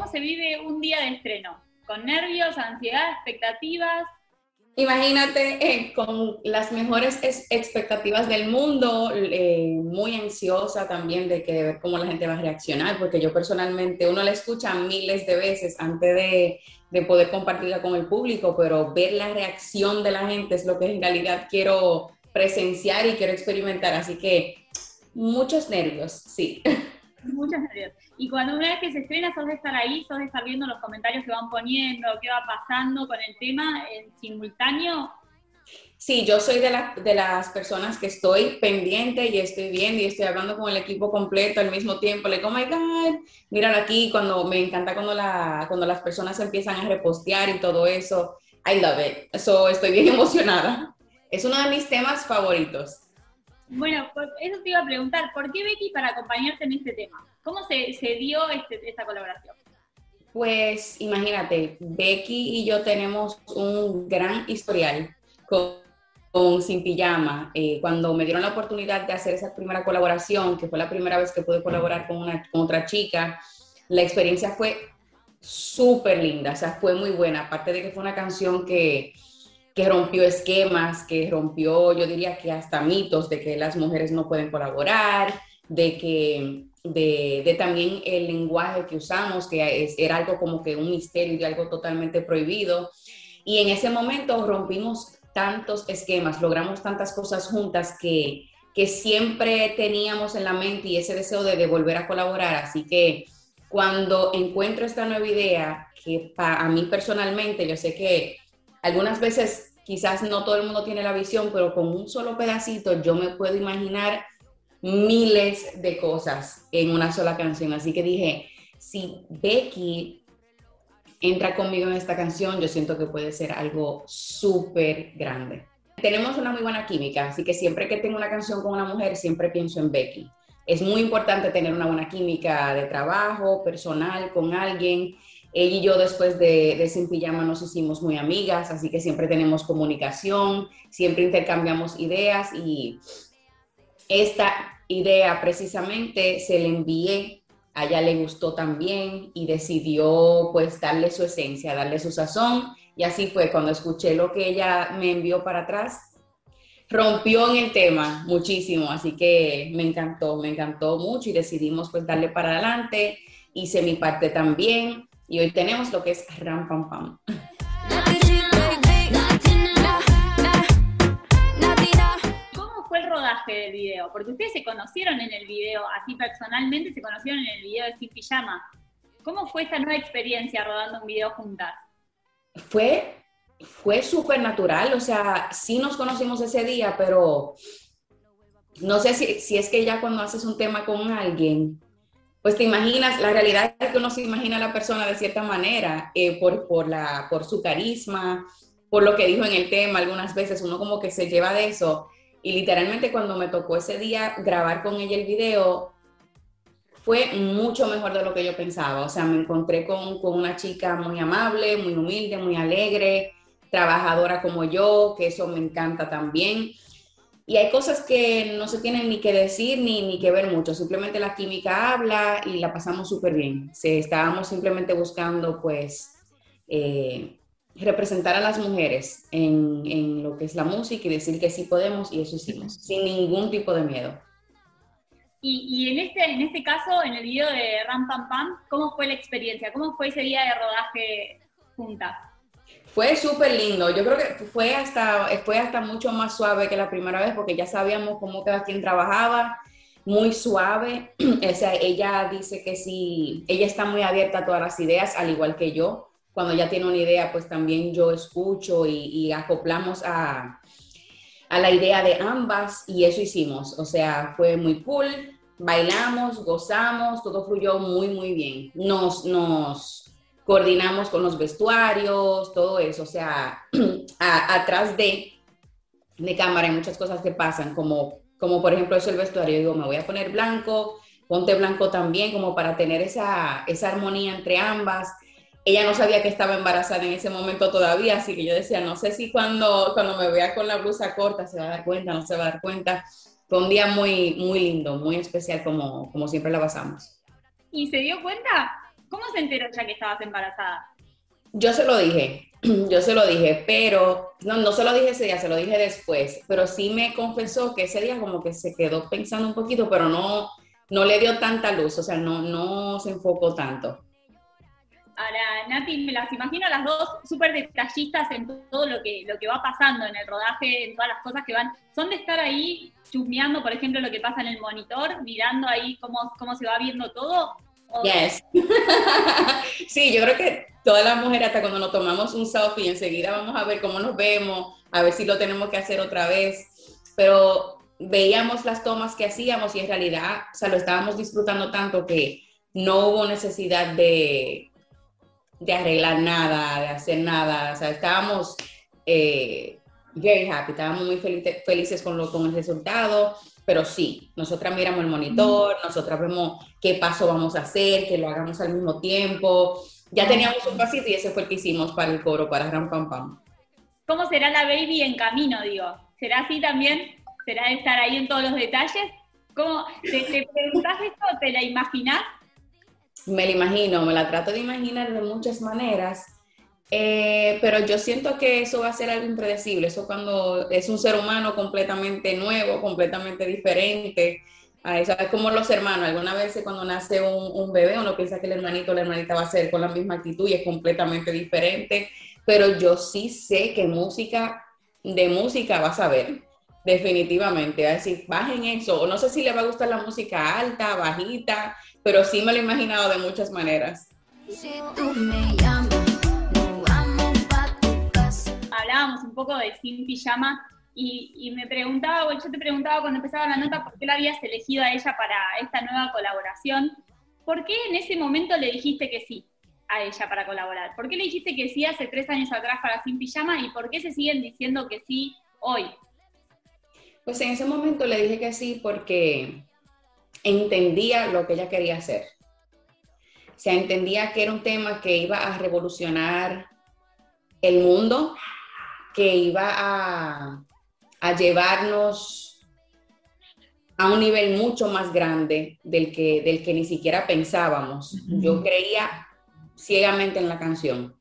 ¿Cómo se vive un día de estreno? ¿Con nervios, ansiedad, expectativas? Imagínate eh, con las mejores expectativas del mundo, eh, muy ansiosa también de que ver cómo la gente va a reaccionar, porque yo personalmente, uno la escucha miles de veces antes de, de poder compartirla con el público, pero ver la reacción de la gente es lo que en realidad quiero presenciar y quiero experimentar. Así que muchos nervios, sí. Muchos nervios. Y cuando una vez que se estrena, sos de estar ahí, sos de estar viendo los comentarios que van poniendo, qué va pasando con el tema en simultáneo. Sí, yo soy de, de las personas que estoy pendiente y estoy viendo y estoy hablando con el equipo completo al mismo tiempo. Le digo, oh my God, miran aquí, cuando me encanta cuando, la, cuando las personas empiezan a repostear y todo eso. I love it. Eso estoy bien emocionada. Es uno de mis temas favoritos. Bueno, eso te iba a preguntar, ¿por qué Becky para acompañarte en este tema? ¿Cómo se, dio este, esta colaboración? Pues imagínate, Becky y yo tenemos un gran historial con, Sin Pijama. Eh, cuando me dieron la oportunidad de hacer esa primera colaboración, que fue la primera vez que pude colaborar con, con otra chica, la experiencia fue súper linda, o sea, fue muy buena. Aparte de que fue una canción que, que rompió esquemas, que rompió, yo diría que hasta mitos de que las mujeres no pueden colaborar, de que de, también el lenguaje que usamos, que era algo como que un misterio y algo totalmente prohibido. Y en ese momento rompimos tantos esquemas, logramos tantas cosas juntas que, que siempre teníamos en la mente y ese deseo de, volver a colaborar. Así que cuando encuentro esta nueva idea, que para mí personalmente, yo sé que algunas veces quizás no todo el mundo tiene la visión, pero con un solo pedacito yo me puedo imaginar miles de cosas en una sola canción. Así que dije, si Becky entra conmigo en esta canción, yo siento que puede ser algo súper grande. Tenemos una muy buena química, así que siempre que tengo una canción con una mujer, siempre pienso en Becky. Es muy importante tener una buena química de trabajo, personal, con alguien. Ella y yo después de, de Sin Pijama nos hicimos muy amigas, así que siempre tenemos comunicación, siempre intercambiamos ideas y esta idea precisamente se le envié, a ella le gustó también y decidió pues darle su esencia, darle su sazón y así fue cuando escuché lo que ella me envió para atrás. Rompió en el tema muchísimo, así que me encantó, me encantó mucho y decidimos pues darle para adelante. Hice mi parte también y hoy tenemos lo que es Ram Pam Pam. rodaje del video? Porque ustedes se conocieron en el video, así personalmente se conocieron en el video de Sin Pijama. ¿Cómo fue esta nueva experiencia rodando un video juntas? Fue, fue súper natural, o sea, sí nos conocimos ese día, pero no sé si, si es que ya cuando haces un tema con alguien, pues te imaginas, la realidad es que uno se imagina a la persona de cierta manera, eh, por, por, la, por su carisma, por lo que dijo en el tema, algunas veces uno como que se lleva de eso, y literalmente cuando me tocó ese día grabar con ella el video, fue mucho mejor de lo que yo pensaba. O sea, me encontré con, con, una chica muy amable, muy humilde, muy alegre, trabajadora como yo, que eso me encanta también. Y hay cosas que no se tienen ni que decir ni, ni que ver mucho, simplemente la química habla y la pasamos súper bien. Se, estábamos simplemente buscando, pues, eh, representar a las mujeres en, en, lo que es la música y decir que sí podemos y eso hicimos, sin ningún tipo de miedo. Y, y, en, este, en este caso, en el video de Ram Pam Pam, ¿cómo fue la experiencia? ¿Cómo fue ese día de rodaje juntas? Fue súper lindo, yo creo que fue hasta, fue hasta mucho más suave que la primera vez porque ya sabíamos cómo cada quien trabajaba, muy suave, o sea, ella dice que sí, ella está muy abierta a todas las ideas, al igual que yo, cuando ya tiene una idea, pues también yo escucho y, acoplamos a, a, la idea de ambas y eso hicimos. O sea, fue muy cool, bailamos, gozamos, todo fluyó muy, muy bien. Nos, nos coordinamos con los vestuarios, todo eso. O sea, atrás de, de cámara hay muchas cosas que pasan, como, como por ejemplo eso el vestuario. Digo, me voy a poner blanco, ponte blanco también, como para tener esa, esa armonía entre ambas ella no sabía que estaba embarazada en ese momento todavía, así que yo decía, no sé si cuando, cuando me vea con la blusa corta se va a dar cuenta, no se va a dar cuenta. Fue un día muy, muy lindo, muy especial como, como siempre la pasamos. ¿Y se dio cuenta? ¿Cómo se enteró ya que estabas embarazada? Yo se lo dije, yo se lo dije, pero no, no se lo dije ese día, se lo dije después, pero sí me confesó que ese día como que se quedó pensando un poquito, pero no, no le dio tanta luz, o sea, no, no se enfocó tanto. Ahora, Nati, me las imagino a las dos súper detallistas en todo lo que, lo que va pasando en el rodaje, en todas las cosas que van. ¿Son de estar ahí chusmeando, por ejemplo, lo que pasa en el monitor, mirando ahí cómo, cómo se va viendo todo? Yes. sí, yo creo que todas las mujeres, hasta cuando nos tomamos un selfie, enseguida vamos a ver cómo nos vemos, a ver si lo tenemos que hacer otra vez. Pero veíamos las tomas que hacíamos y en realidad, o sea, lo estábamos disfrutando tanto que no hubo necesidad de, de arreglar nada, de hacer nada. O sea, estábamos eh, very happy, estábamos muy felices, felices con, lo, con el resultado. Pero sí, nosotras miramos el monitor, nosotras vemos qué paso vamos a hacer, que lo hagamos al mismo tiempo. Ya teníamos un pasito y ese fue el que hicimos para el coro, para Ram Pam Pam. ¿Cómo será la baby en camino, digo? ¿Será así también? ¿Será estar ahí en todos los detalles? ¿Cómo, te, te preguntás esto? ¿Te la imaginás? Me la imagino, me la trato de imaginar de muchas maneras, eh, pero yo siento que eso va a ser algo impredecible, eso cuando es un ser humano completamente nuevo, completamente diferente, es como los hermanos, alguna vez cuando nace un, un, bebé uno piensa que el hermanito o la hermanita va a ser con la misma actitud y es completamente diferente, pero yo sí sé que música, de música vas a ver, definitivamente, va a decir, bajen eso, o no sé si le va a gustar la música alta, bajita, pero sí me lo he imaginado de muchas maneras. Hablábamos un poco de Sin Pijama y, me preguntaba, yo te preguntaba cuando empezaba la nota, ¿por qué la habías elegido a ella para esta nueva colaboración? ¿Por qué en ese momento le dijiste que sí a ella para colaborar? ¿Por qué le dijiste que sí hace tres años atrás para Sin Pijama y por qué se siguen diciendo que sí hoy? Pues en ese momento le dije que sí porque entendía lo que ella quería hacer. O sea, entendía que era un tema que iba a revolucionar el mundo, que iba a, a llevarnos a un nivel mucho más grande del que, del que ni siquiera pensábamos. Yo creía ciegamente en la canción.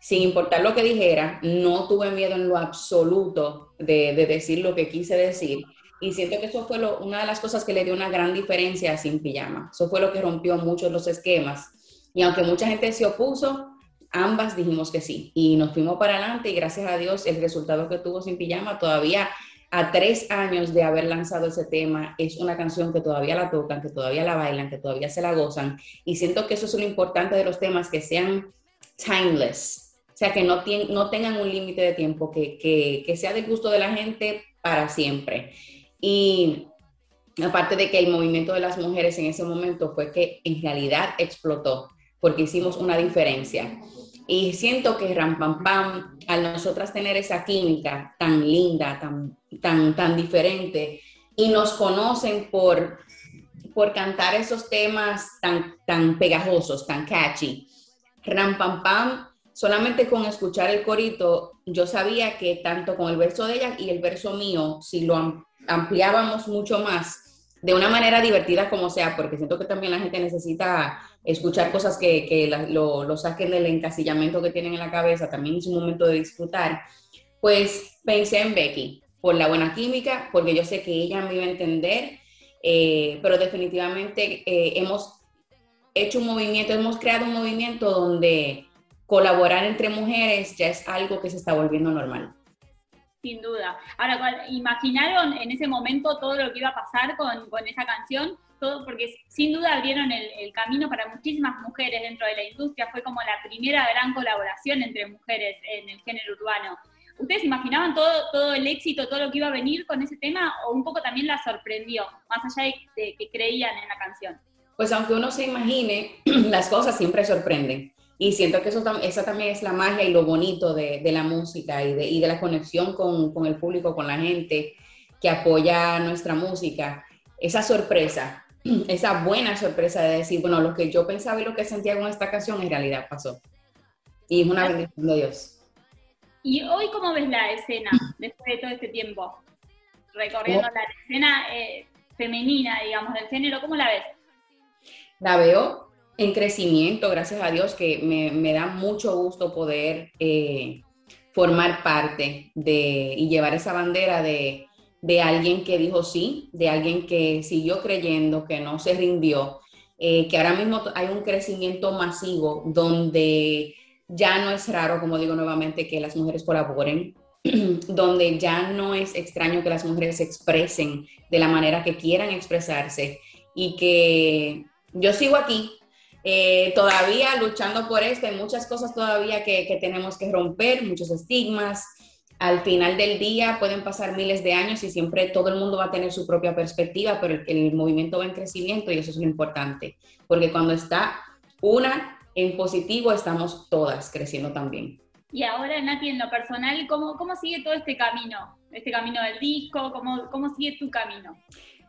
Sin importar lo que dijera, no tuve miedo en lo absoluto de, de decir lo que quise decir y siento que eso fue una de las cosas que le dio una gran diferencia a Sin Pijama. Eso fue lo que rompió muchos los esquemas. Y aunque mucha gente se opuso, ambas dijimos que sí. Y nos fuimos para adelante y gracias a Dios el resultado que tuvo Sin Pijama todavía a tres años de haber lanzado ese tema, es una canción que todavía la tocan, que todavía la bailan, que todavía se la gozan. Y siento que eso es lo importante de los temas, que sean timeless. O sea, que no, no tengan un límite de tiempo, que, que, que sea del gusto de la gente para siempre. Y aparte de que el movimiento de las mujeres en ese momento fue que en realidad explotó, porque hicimos una diferencia. Y siento que Ram Pam Pam, al nosotras tener esa química tan linda, tan, tan, tan diferente, y nos conocen por, por cantar esos temas tan, tan pegajosos, tan catchy. Ram Pam Pam, solamente con escuchar el corito, yo sabía que tanto con el verso de ella y el verso mío, si lo ampliábamos mucho más de una manera divertida como sea, porque siento que también la gente necesita escuchar cosas que, que lo, lo, saquen del encasillamiento que tienen en la cabeza, también es un momento de disfrutar, pues pensé en Becky, por la buena química, porque yo sé que ella me iba a entender, eh, pero definitivamente eh, hemos hecho un movimiento, hemos creado un movimiento donde colaborar entre mujeres ya es algo que se está volviendo normal. Sin duda. Ahora, ¿imaginaron en ese momento todo lo que iba a pasar con, con esa canción? Todo, porque sin duda abrieron el, el, camino para muchísimas mujeres dentro de la industria, fue como la primera gran colaboración entre mujeres en el género urbano. ¿Ustedes imaginaban todo, todo el éxito, todo lo que iba a venir con ese tema o un poco también la sorprendió, más allá de, de que creían en la canción? Pues aunque uno se imagine, las cosas siempre sorprenden. Y siento que eso, esa también es la magia y lo bonito de, de la música y de, y de la conexión con, con, el público, con la gente que apoya nuestra música. Esa sorpresa, esa buena sorpresa de decir, bueno, lo que yo pensaba y lo que sentía con esta canción en realidad pasó. Y es una bendición de Dios. ¿Y hoy cómo ves la escena después de todo este tiempo? Recorriendo la escena eh, femenina, digamos, del género, ¿cómo la ves? La veo en crecimiento, gracias a Dios, que me, da mucho gusto poder eh, formar parte de y llevar esa bandera de, de, alguien que dijo sí, de alguien que siguió creyendo, que no se rindió, eh, que ahora mismo hay un crecimiento masivo donde ya no es raro, como digo nuevamente, que las mujeres colaboren, donde ya no es extraño que las mujeres se expresen de la manera que quieran expresarse y que yo sigo aquí eh, todavía luchando por esto, hay muchas cosas todavía que, tenemos que romper, muchos estigmas. Al final del día pueden pasar miles de años y siempre todo el mundo va a tener su propia perspectiva, pero el, el movimiento va en crecimiento y eso es lo importante, porque cuando está una en positivo, estamos todas creciendo también. Y ahora, Nati, en lo personal, ¿cómo, cómo sigue todo este camino? Este camino del disco, ¿cómo, cómo sigue tu camino?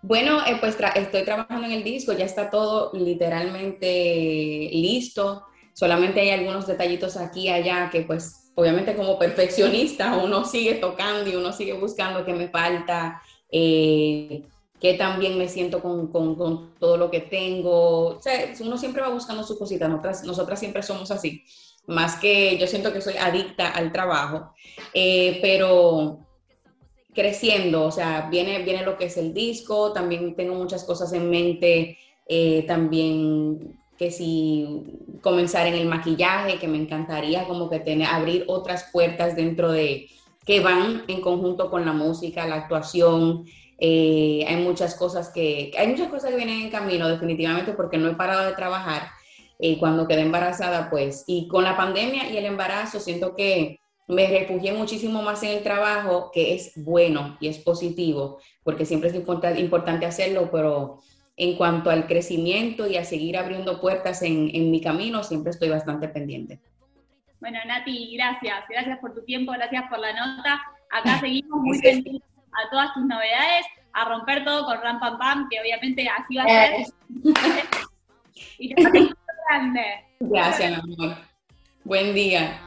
Bueno, eh, pues estoy trabajando en el disco, ya está todo literalmente listo. Solamente hay algunos detallitos aquí y allá que pues obviamente como perfeccionista uno sigue tocando y uno sigue buscando qué me falta, eh, qué también me siento con, con, todo lo que tengo. Uno siempre va buscando su cosita, nosotras, nosotras siempre somos así. Más que yo siento que soy adicta al trabajo, eh, pero creciendo, o sea, viene, viene lo que es el disco, también tengo muchas cosas en mente, eh, también que si comenzar en el maquillaje, que me encantaría como que tener, abrir otras puertas dentro de, que van en conjunto con la música, la actuación, eh, hay muchas cosas que, hay muchas cosas que vienen en camino definitivamente porque no he parado de trabajar. Eh, cuando quedé embarazada, pues, y con la pandemia y el embarazo, siento que me refugié muchísimo más en el trabajo, que es bueno y es positivo, porque siempre es importante hacerlo, pero en cuanto al crecimiento y a seguir abriendo puertas en, mi camino, siempre estoy bastante pendiente. Bueno, Nati, gracias. Gracias por tu tiempo, gracias por la nota. Acá seguimos muy pendientes a todas tus novedades, a romper todo con Ram Pam Pam, que obviamente así va a ser. y te grande. Gracias, amor. Buen día.